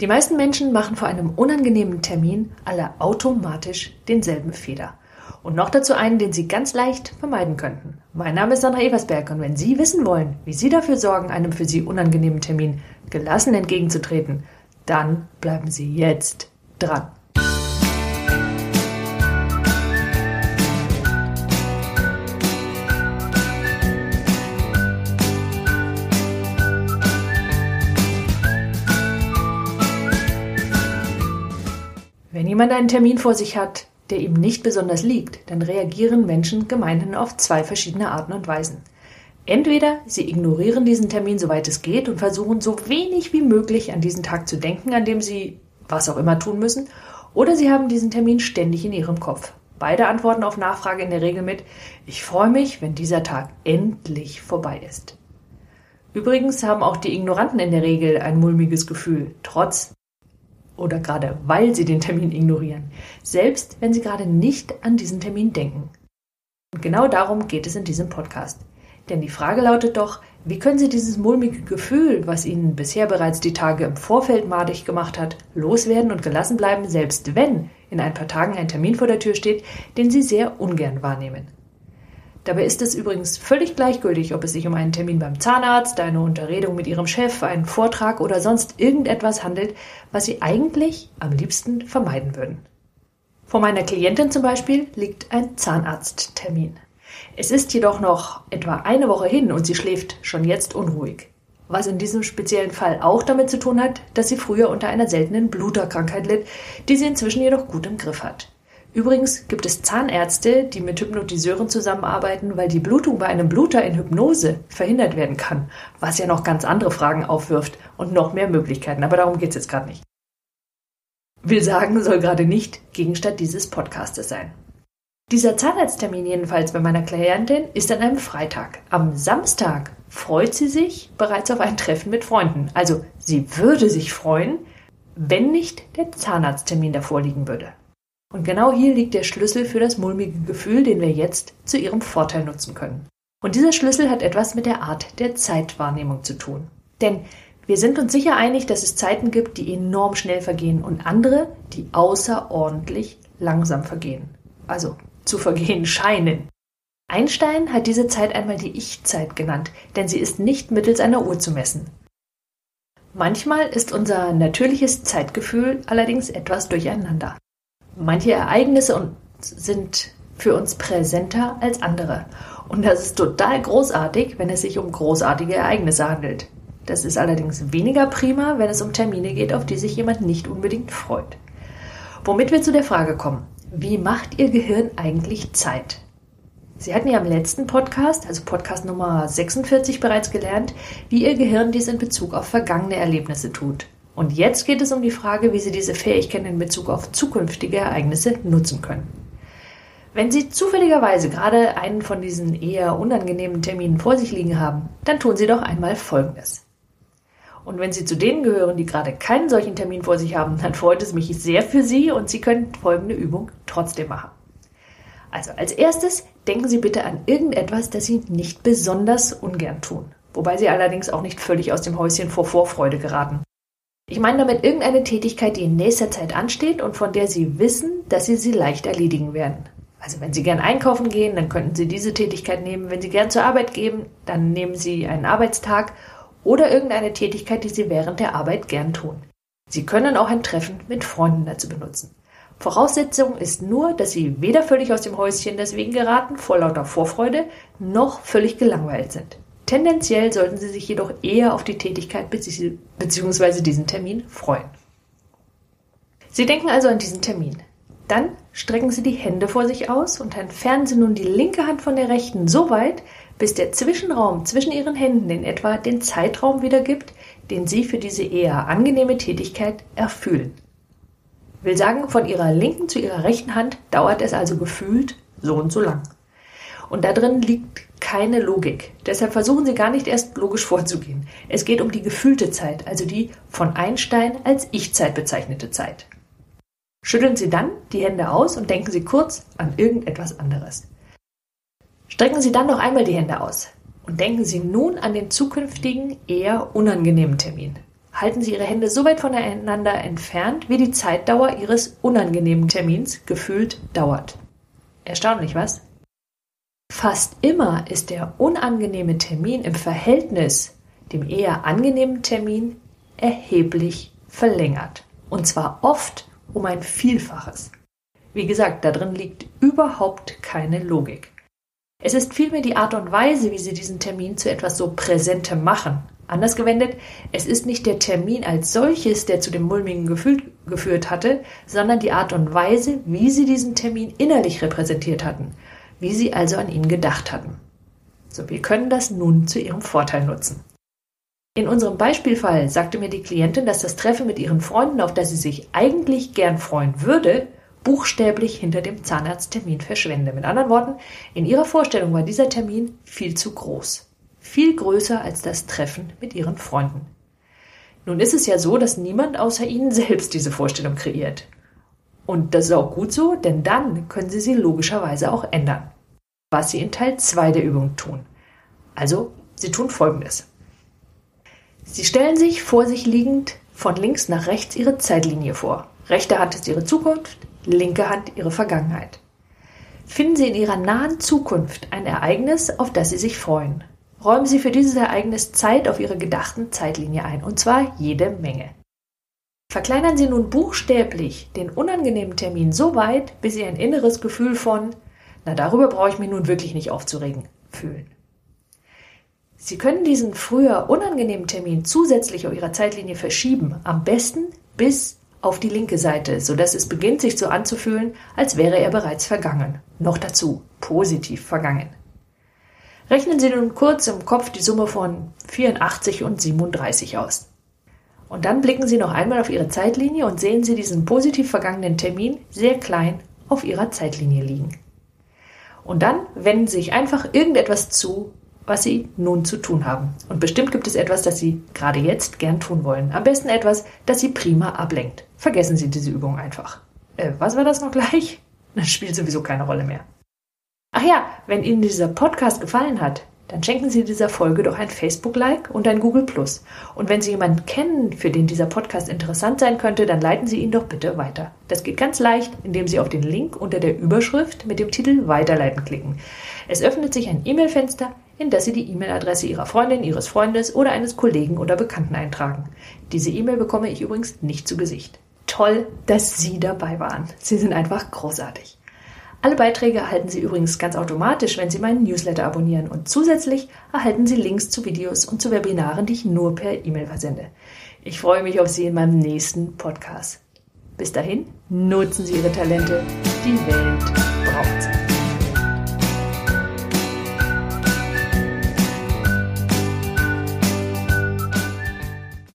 Die meisten Menschen machen vor einem unangenehmen Termin alle automatisch denselben Fehler. Und noch dazu einen, den Sie ganz leicht vermeiden könnten. Mein Name ist Sandra Eversberg und wenn Sie wissen wollen, wie Sie dafür sorgen, einem für Sie unangenehmen Termin gelassen entgegenzutreten, dann bleiben Sie jetzt dran. Wenn jemand einen Termin vor sich hat, der ihm nicht besonders liegt, dann reagieren Menschen gemeinhin auf zwei verschiedene Arten und Weisen. Entweder sie ignorieren diesen Termin soweit es geht und versuchen so wenig wie möglich an diesen Tag zu denken, an dem sie was auch immer tun müssen, oder sie haben diesen Termin ständig in ihrem Kopf. Beide antworten auf Nachfrage in der Regel mit Ich freue mich, wenn dieser Tag endlich vorbei ist. Übrigens haben auch die Ignoranten in der Regel ein mulmiges Gefühl, trotz oder gerade weil sie den Termin ignorieren, selbst wenn sie gerade nicht an diesen Termin denken. Und genau darum geht es in diesem Podcast. Denn die Frage lautet doch, wie können Sie dieses mulmige Gefühl, was Ihnen bisher bereits die Tage im Vorfeld madig gemacht hat, loswerden und gelassen bleiben, selbst wenn in ein paar Tagen ein Termin vor der Tür steht, den Sie sehr ungern wahrnehmen? Dabei ist es übrigens völlig gleichgültig, ob es sich um einen Termin beim Zahnarzt, eine Unterredung mit Ihrem Chef, einen Vortrag oder sonst irgendetwas handelt, was Sie eigentlich am liebsten vermeiden würden. Vor meiner Klientin zum Beispiel liegt ein Zahnarzttermin. Es ist jedoch noch etwa eine Woche hin und sie schläft schon jetzt unruhig. Was in diesem speziellen Fall auch damit zu tun hat, dass sie früher unter einer seltenen Bluterkrankheit litt, die sie inzwischen jedoch gut im Griff hat. Übrigens gibt es Zahnärzte, die mit Hypnotiseuren zusammenarbeiten, weil die Blutung bei einem Bluter in Hypnose verhindert werden kann, was ja noch ganz andere Fragen aufwirft und noch mehr Möglichkeiten, aber darum geht es jetzt gerade nicht. Will sagen, soll gerade nicht Gegenstand dieses Podcastes sein. Dieser Zahnarzttermin jedenfalls bei meiner Klientin ist an einem Freitag. Am Samstag freut sie sich bereits auf ein Treffen mit Freunden. Also sie würde sich freuen, wenn nicht der Zahnarzttermin davor liegen würde. Und genau hier liegt der Schlüssel für das mulmige Gefühl, den wir jetzt zu ihrem Vorteil nutzen können. Und dieser Schlüssel hat etwas mit der Art der Zeitwahrnehmung zu tun. Denn wir sind uns sicher einig, dass es Zeiten gibt, die enorm schnell vergehen und andere, die außerordentlich langsam vergehen. Also zu vergehen scheinen. Einstein hat diese Zeit einmal die Ich-Zeit genannt, denn sie ist nicht mittels einer Uhr zu messen. Manchmal ist unser natürliches Zeitgefühl allerdings etwas durcheinander. Manche Ereignisse sind für uns präsenter als andere. Und das ist total großartig, wenn es sich um großartige Ereignisse handelt. Das ist allerdings weniger prima, wenn es um Termine geht, auf die sich jemand nicht unbedingt freut. Womit wir zu der Frage kommen, wie macht Ihr Gehirn eigentlich Zeit? Sie hatten ja im letzten Podcast, also Podcast Nummer 46 bereits gelernt, wie Ihr Gehirn dies in Bezug auf vergangene Erlebnisse tut. Und jetzt geht es um die Frage, wie Sie diese Fähigkeit in Bezug auf zukünftige Ereignisse nutzen können. Wenn Sie zufälligerweise gerade einen von diesen eher unangenehmen Terminen vor sich liegen haben, dann tun Sie doch einmal Folgendes. Und wenn Sie zu denen gehören, die gerade keinen solchen Termin vor sich haben, dann freut es mich sehr für Sie und Sie können folgende Übung trotzdem machen. Also als erstes denken Sie bitte an irgendetwas, das Sie nicht besonders ungern tun, wobei Sie allerdings auch nicht völlig aus dem Häuschen vor Vorfreude geraten. Ich meine damit irgendeine Tätigkeit, die in nächster Zeit ansteht und von der Sie wissen, dass Sie sie leicht erledigen werden. Also wenn Sie gern einkaufen gehen, dann könnten Sie diese Tätigkeit nehmen. Wenn Sie gern zur Arbeit gehen, dann nehmen Sie einen Arbeitstag oder irgendeine Tätigkeit, die Sie während der Arbeit gern tun. Sie können auch ein Treffen mit Freunden dazu benutzen. Voraussetzung ist nur, dass Sie weder völlig aus dem Häuschen deswegen geraten, vor lauter Vorfreude, noch völlig gelangweilt sind. Tendenziell sollten Sie sich jedoch eher auf die Tätigkeit bzw. diesen Termin freuen. Sie denken also an diesen Termin. Dann strecken Sie die Hände vor sich aus und entfernen Sie nun die linke Hand von der rechten so weit, bis der Zwischenraum zwischen Ihren Händen in etwa den Zeitraum wiedergibt, den Sie für diese eher angenehme Tätigkeit erfühlen. Will sagen, von Ihrer linken zu Ihrer rechten Hand dauert es also gefühlt so und so lang. Und da drin liegt keine Logik. Deshalb versuchen Sie gar nicht erst logisch vorzugehen. Es geht um die gefühlte Zeit, also die von Einstein als Ich-Zeit bezeichnete Zeit. Schütteln Sie dann die Hände aus und denken Sie kurz an irgendetwas anderes. Strecken Sie dann noch einmal die Hände aus und denken Sie nun an den zukünftigen, eher unangenehmen Termin. halten Sie Ihre Hände so weit voneinander entfernt, wie die Zeitdauer Ihres unangenehmen Termins gefühlt dauert. Erstaunlich, was? Fast immer ist der unangenehme Termin im Verhältnis dem eher angenehmen Termin erheblich verlängert. Und zwar oft um ein Vielfaches. Wie gesagt, da drin liegt überhaupt keine Logik. Es ist vielmehr die Art und Weise, wie Sie diesen Termin zu etwas so Präsentem machen. Anders gewendet, es ist nicht der Termin als solches, der zu dem mulmigen Gefühl geführt hatte, sondern die Art und Weise, wie Sie diesen Termin innerlich repräsentiert hatten, wie Sie also an ihn gedacht hatten. So, wir können das nun zu Ihrem Vorteil nutzen. In unserem Beispielfall sagte mir die Klientin, dass das Treffen mit ihren Freunden, auf das sie sich eigentlich gern freuen würde, buchstäblich hinter dem Zahnarzttermin verschwende. Mit anderen Worten, in ihrer Vorstellung war dieser Termin viel zu groß. Viel größer als das Treffen mit ihren Freunden. Nun ist es ja so, dass niemand außer ihnen selbst diese Vorstellung kreiert. Und das ist auch gut so, denn dann können sie sie logischerweise auch ändern. Was sie in Teil 2 der Übung tun. Also, sie tun folgendes. Sie stellen sich vor sich liegend von links nach rechts ihre Zeitlinie vor. Rechte Hand ist ihre Zukunft, linke Hand ihre Vergangenheit. Finden Sie in Ihrer nahen Zukunft ein Ereignis, auf das Sie sich freuen. Räumen Sie für dieses Ereignis Zeit auf Ihrer gedachten Zeitlinie ein, und zwar jede Menge. Verkleinern Sie nun buchstäblich den unangenehmen Termin so weit, bis Sie ein inneres Gefühl von, na darüber brauche ich mich nun wirklich nicht aufzuregen, fühlen. Sie können diesen früher unangenehmen Termin zusätzlich auf Ihrer Zeitlinie verschieben, am besten bis auf die linke Seite, sodass es beginnt sich so anzufühlen, als wäre er bereits vergangen. Noch dazu positiv vergangen. Rechnen Sie nun kurz im Kopf die Summe von 84 und 37 aus. Und dann blicken Sie noch einmal auf Ihre Zeitlinie und sehen Sie diesen positiv vergangenen Termin sehr klein auf Ihrer Zeitlinie liegen. Und dann wenden Sie sich einfach irgendetwas zu, was Sie nun zu tun haben. Und bestimmt gibt es etwas, das Sie gerade jetzt gern tun wollen. Am besten etwas, das Sie prima ablenkt. Vergessen Sie diese Übung einfach. Äh, was war das noch gleich? Das spielt sowieso keine Rolle mehr. Ach ja, wenn Ihnen dieser Podcast gefallen hat, dann schenken Sie dieser Folge doch ein Facebook-Like und ein Google. Und wenn Sie jemanden kennen, für den dieser Podcast interessant sein könnte, dann leiten Sie ihn doch bitte weiter. Das geht ganz leicht, indem Sie auf den Link unter der Überschrift mit dem Titel Weiterleiten klicken. Es öffnet sich ein E-Mail-Fenster, in das Sie die E-Mail-Adresse Ihrer Freundin, Ihres Freundes oder eines Kollegen oder Bekannten eintragen. Diese E-Mail bekomme ich übrigens nicht zu Gesicht. Toll, dass Sie dabei waren. Sie sind einfach großartig. Alle Beiträge erhalten Sie übrigens ganz automatisch, wenn Sie meinen Newsletter abonnieren und zusätzlich erhalten Sie Links zu Videos und zu Webinaren, die ich nur per E-Mail versende. Ich freue mich auf Sie in meinem nächsten Podcast. Bis dahin, nutzen Sie Ihre Talente. Die Welt braucht sie.